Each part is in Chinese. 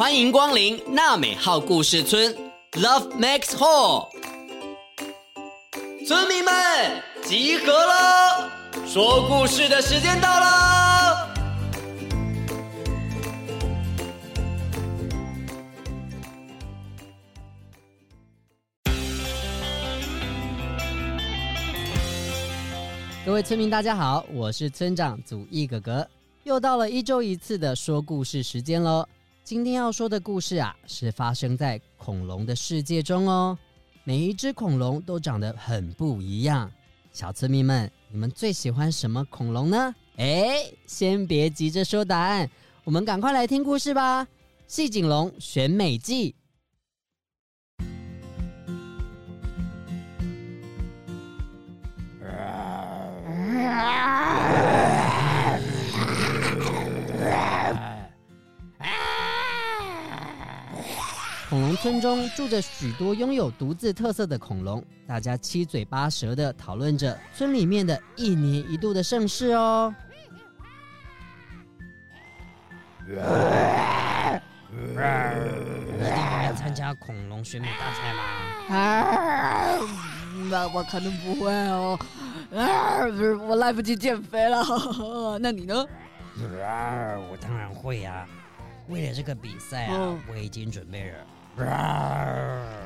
欢迎光临娜美号故事村，Love Max Hall。村民们集合了，说故事的时间到了。各位村民，大家好，我是村长祖义哥哥，又到了一周一次的说故事时间喽。今天要说的故事啊，是发生在恐龙的世界中哦。每一只恐龙都长得很不一样。小村民们，你们最喜欢什么恐龙呢？哎，先别急着说答案，我们赶快来听故事吧。细颈龙选美记。村中住着许多拥有独自特色的恐龙，大家七嘴八舌的讨论着村里面的一年一度的盛事哦。一定要参加恐龙选美大赛吗？啊，那我可能不会哦。啊，我来不及减肥了。那你呢？啊，我当然会呀。为了这个比赛啊，嗯、我已经准备了。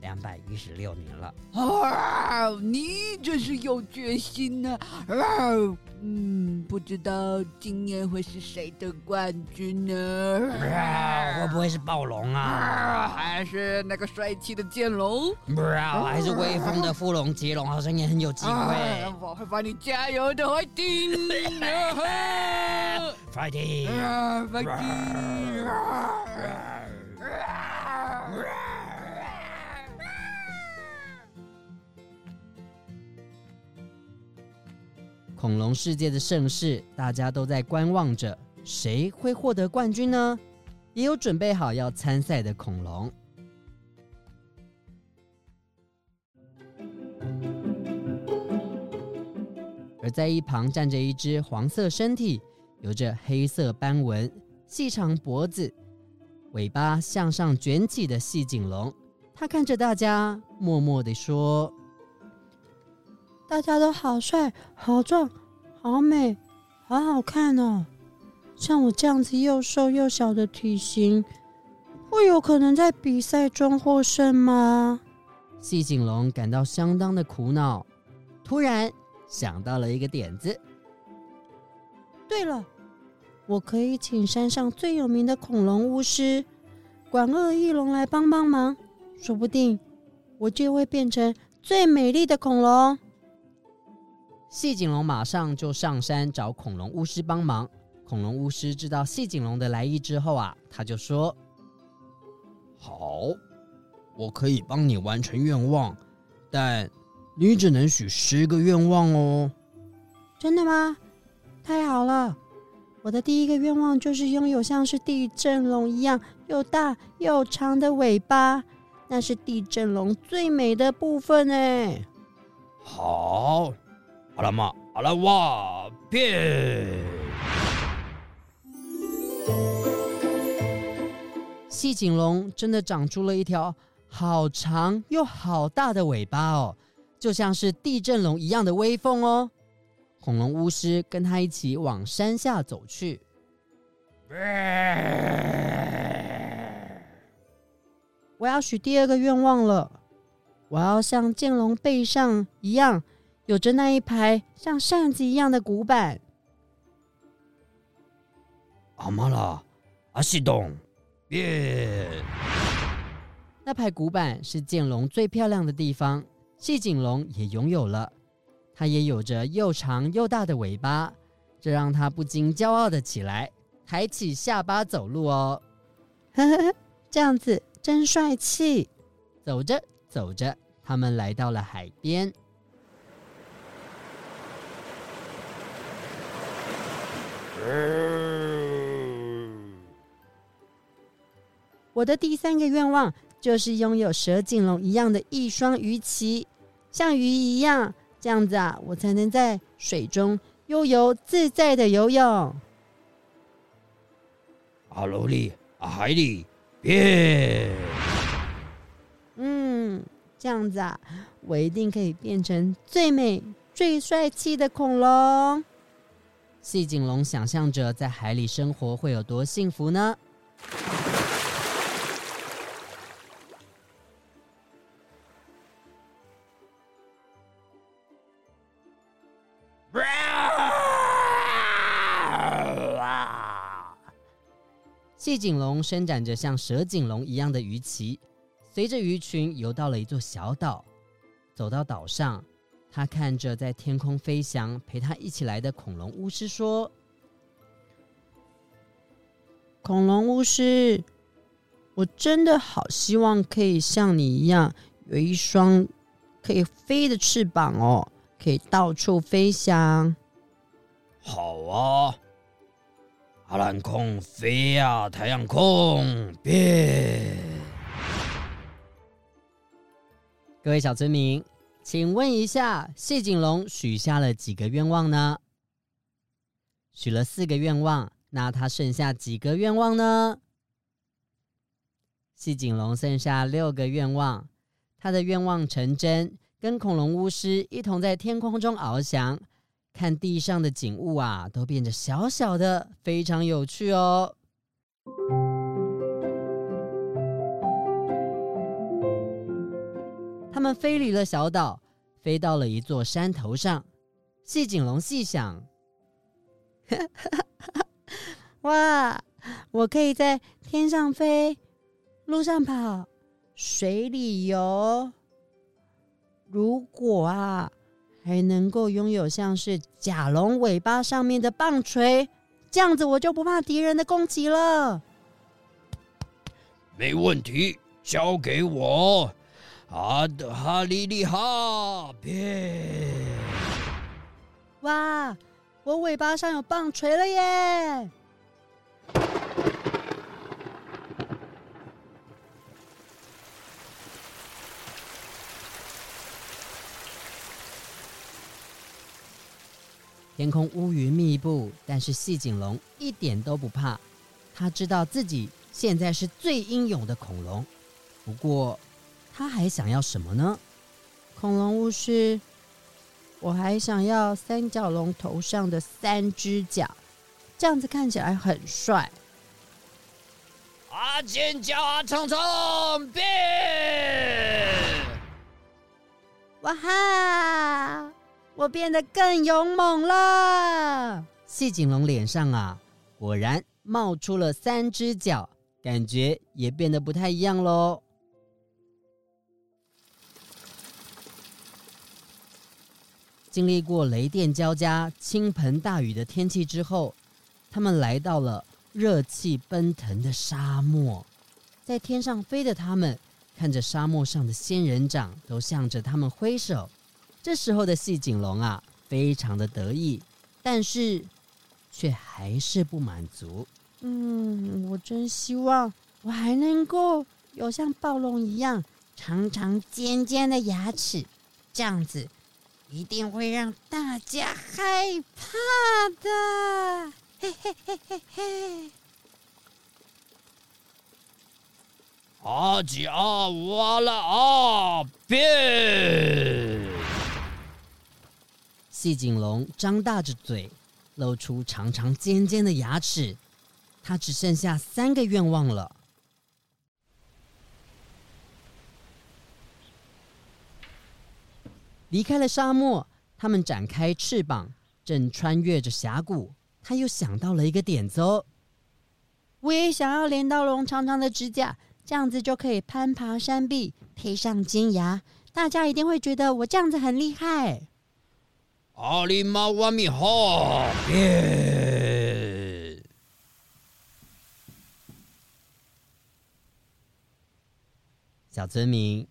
两百一十六年了，啊！你真是有决心呢，啊。嗯，不知道今年会是谁的冠军呢？啊，会不会是暴龙啊，啊？还是那个帅气的剑龙？啊，还是威风的富龙、捷龙，好像也很有机会。啊，我会帮你加油的，fighting！fighting！恐龙世界的盛世，大家都在观望着，谁会获得冠军呢？也有准备好要参赛的恐龙。而在一旁站着一只黄色身体、有着黑色斑纹、细长脖子、尾巴向上卷起的细颈龙。他看着大家，默默地说。大家都好帅、好壮、好美、好好看哦！像我这样子又瘦又小的体型，会有可能在比赛中获胜吗？细颈龙感到相当的苦恼，突然想到了一个点子。对了，我可以请山上最有名的恐龙巫师管鳄翼龙来帮帮忙，说不定我就会变成最美丽的恐龙。细颈龙马上就上山找恐龙巫师帮忙。恐龙巫师知道细颈龙的来意之后啊，他就说：“好，我可以帮你完成愿望，但你只能许十个愿望哦。”真的吗？太好了！我的第一个愿望就是拥有像是地震龙一样又大又长的尾巴，那是地震龙最美的部分哎。好。阿拉玛，阿拉哇变！细颈龙真的长出了一条好长又好大的尾巴哦，就像是地震龙一样的威风哦。恐龙巫师跟他一起往山下走去。我要许第二个愿望了，我要像剑龙背上一样。有着那一排像扇子一样的骨板。阿妈啦，阿西东，耶！那排骨板是剑龙最漂亮的地方，细颈龙也拥有了。它也有着又长又大的尾巴，这让它不禁骄傲的起来，抬起下巴走路哦。呵呵，这样子真帅气。走着走着，他们来到了海边。我的第三个愿望就是拥有蛇颈龙一样的一双鱼鳍，像鱼一样，这样子啊，我才能在水中悠游自在的游泳。阿罗利，海里变。嗯，这样子啊，我一定可以变成最美、最帅气的恐龙。细颈龙想象着在海里生活会有多幸福呢？细颈龙伸展着像蛇颈龙一样的鱼鳍，随着鱼群游到了一座小岛。走到岛上，他看着在天空飞翔、陪他一起来的恐龙巫师说：“恐龙巫师，我真的好希望可以像你一样，有一双可以飞的翅膀哦，可以到处飞翔。”好啊。阿兰空飞呀，太阳空变。各位小村民，请问一下，细颈龙许下了几个愿望呢？许了四个愿望，那他剩下几个愿望呢？细颈龙剩下六个愿望，他的愿望成真，跟恐龙巫师一同在天空中翱翔。看地上的景物啊，都变得小小的，非常有趣哦。他们飞离了小岛，飞到了一座山头上。细颈龙细想：“ 哇，我可以在天上飞，路上跑，水里游。如果啊……”还能够拥有像是甲龙尾巴上面的棒槌，这样子我就不怕敌人的攻击了。没问题，交给我。哈德哈利利哈变！哇，我尾巴上有棒槌了耶！天空乌云密布，但是细颈龙一点都不怕。他知道自己现在是最英勇的恐龙。不过，他还想要什么呢？恐龙巫师，我还想要三角龙头上的三只脚，这样子看起来很帅。啊！尖叫啊！长长变！哇哈！我变得更勇猛了。细颈龙脸上啊，果然冒出了三只脚，感觉也变得不太一样喽。经历过雷电交加、倾盆大雨的天气之后，他们来到了热气奔腾的沙漠。在天上飞的他们，看着沙漠上的仙人掌，都向着他们挥手。这时候的细颈龙啊，非常的得意，但是却还是不满足。嗯，我真希望我还能够有像暴龙一样长长尖尖的牙齿，这样子一定会让大家害怕的。嘿嘿嘿嘿嘿！阿吉阿哇啦啊变！细颈龙张大着嘴，露出长长尖尖的牙齿。它只剩下三个愿望了。离开了沙漠，他们展开翅膀，正穿越着峡谷。他又想到了一个点子哦，我也想要镰刀龙长长的指甲，这样子就可以攀爬山壁，配上尖牙，大家一定会觉得我这样子很厉害。阿里玛瓦米哈耶！小村民，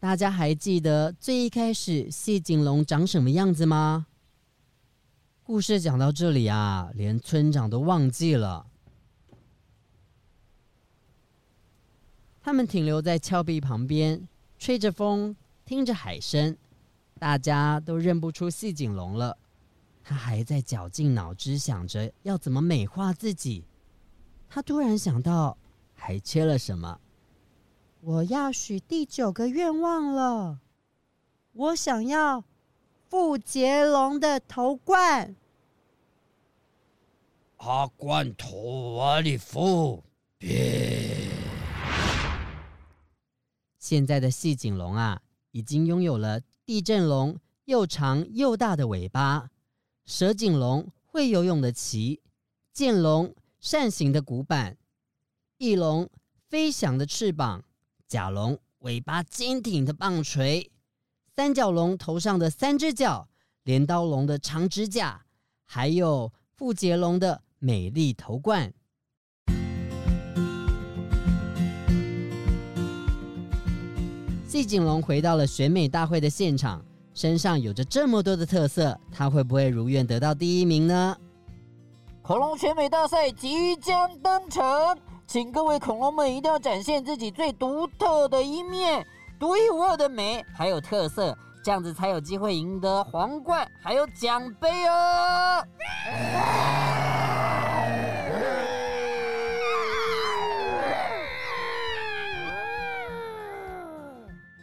大家还记得最一开始细颈龙长什么样子吗？故事讲到这里啊，连村长都忘记了。他们停留在峭壁旁边，吹着风，听着海声。大家都认不出细颈龙了，他还在绞尽脑汁想着要怎么美化自己。他突然想到，还缺了什么？我要许第九个愿望了，我想要富杰龙的头冠。阿冠头瓦里夫，变！现在的细颈龙啊，已经拥有了地震龙又长又大的尾巴，蛇颈龙会游泳的鳍，剑龙扇形的骨板，翼龙飞翔的翅膀，甲龙尾巴坚挺的棒槌，三角龙头上的三只角，镰刀龙的长指甲，还有富杰龙的。美丽头冠，细颈龙回到了选美大会的现场，身上有着这么多的特色，他会不会如愿得到第一名呢？恐龙选美大赛即将登场，请各位恐龙们一定要展现自己最独特的一面，独一无二的美还有特色，这样子才有机会赢得皇冠还有奖杯哦。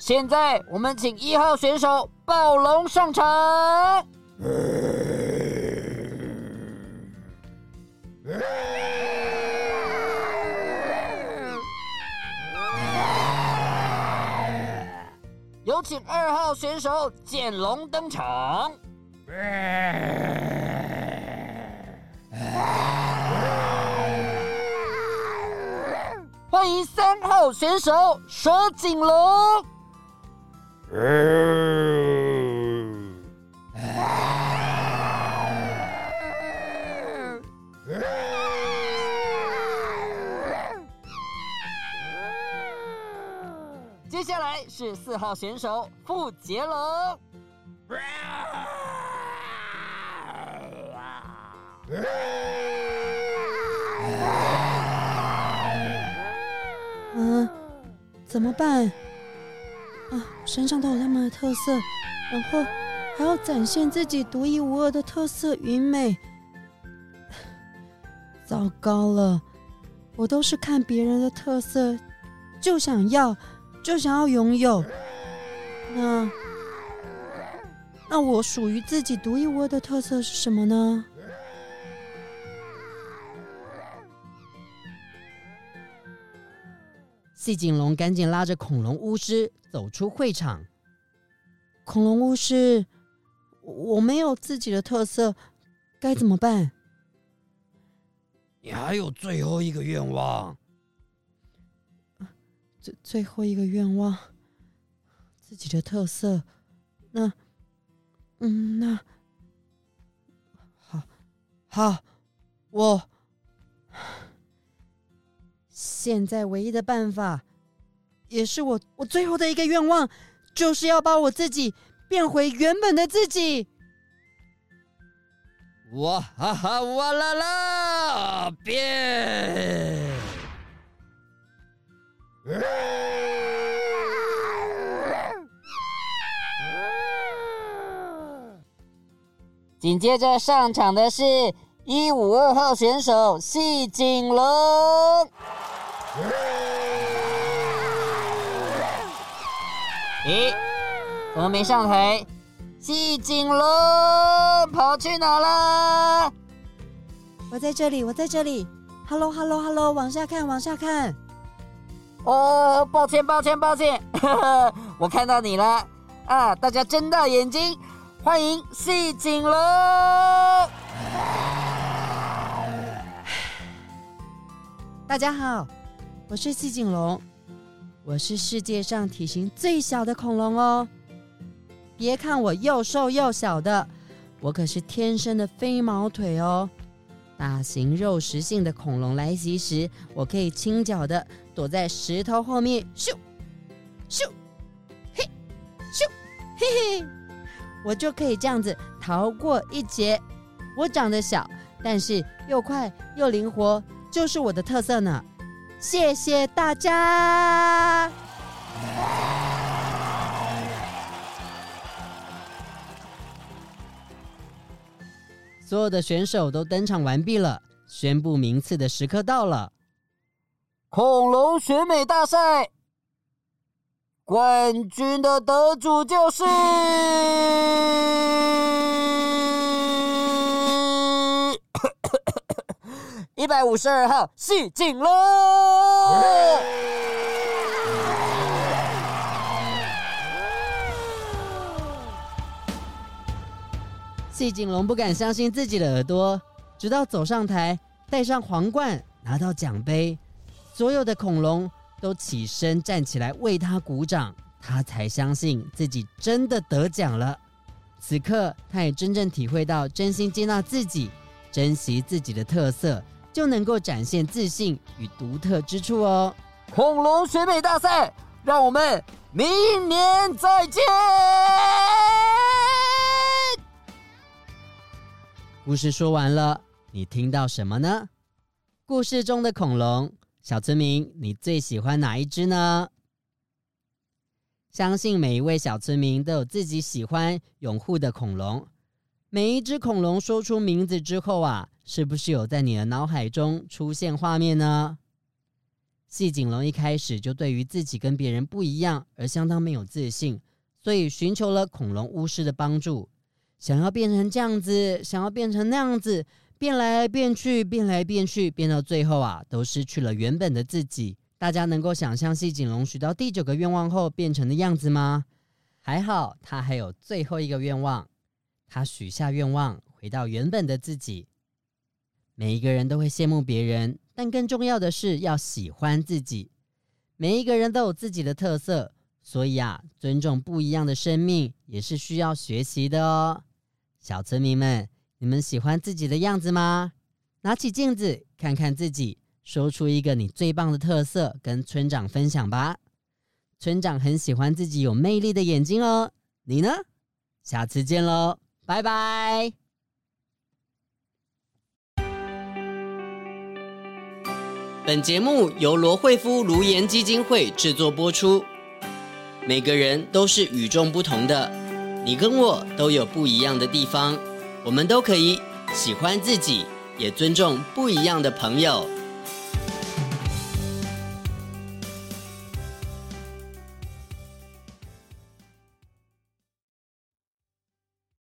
现在我们请一号选手暴龙上场。有请二号选手剑龙登场。欢迎三号选手蛇颈龙。是四号选手傅杰龙。嗯，怎么办？啊，身上都有他们的特色，然后还要展现自己独一无二的特色与美。糟糕了，我都是看别人的特色，就想要，就想要拥有。那，那我属于自己独一无二的特色是什么呢？细颈龙赶紧拉着恐龙巫师走出会场。恐龙巫师，我没有自己的特色，该怎么办？你还有最后一个愿望。最后一个愿望，自己的特色。那，嗯，那，好，好，我。现在唯一的办法，也是我我最后的一个愿望，就是要把我自己变回原本的自己。哇哈哈哇啦啦变！紧接着上场的是一五二号选手细颈龙。咦，怎么没上台？细颈龙跑去哪了？我在这里，我在这里。Hello，Hello，Hello，往下看，往下看。哦，抱歉，抱歉，抱歉，呵呵，我看到你了啊！大家睁大眼睛，欢迎细颈龙。大家好。我是细颈龙，我是世界上体型最小的恐龙哦。别看我又瘦又小的，我可是天生的飞毛腿哦。大型肉食性的恐龙来袭时，我可以轻脚的躲在石头后面，咻咻嘿咻嘿嘿，我就可以这样子逃过一劫。我长得小，但是又快又灵活，就是我的特色呢。谢谢大家！所有的选手都登场完毕了，宣布名次的时刻到了。恐龙选美大赛冠军的得主就是 一百五十二号细颈龙。细颈龙不敢相信自己的耳朵，直到走上台，戴上皇冠，拿到奖杯，所有的恐龙都起身站起来为他鼓掌，他才相信自己真的得奖了。此刻，他也真正体会到，真心接纳自己，珍惜自己的特色，就能够展现自信与独特之处哦。恐龙选美大赛，让我们明年再见。故事说完了，你听到什么呢？故事中的恐龙，小村民，你最喜欢哪一只呢？相信每一位小村民都有自己喜欢、拥护的恐龙。每一只恐龙说出名字之后啊，是不是有在你的脑海中出现画面呢？细颈龙一开始就对于自己跟别人不一样而相当没有自信，所以寻求了恐龙巫师的帮助。想要变成这样子，想要变成那样子，变来变去，变来变去，变到最后啊，都失去了原本的自己。大家能够想象细颈龙许到第九个愿望后变成的样子吗？还好，他还有最后一个愿望。他许下愿望，回到原本的自己。每一个人都会羡慕别人，但更重要的是要喜欢自己。每一个人都有自己的特色。所以啊，尊重不一样的生命也是需要学习的哦。小村民们，你们喜欢自己的样子吗？拿起镜子看看自己，说出一个你最棒的特色，跟村长分享吧。村长很喜欢自己有魅力的眼睛哦。你呢？下次见喽，拜拜。本节目由罗慧夫卢颜基金会制作播出。每个人都是与众不同的，你跟我都有不一样的地方，我们都可以喜欢自己，也尊重不一样的朋友。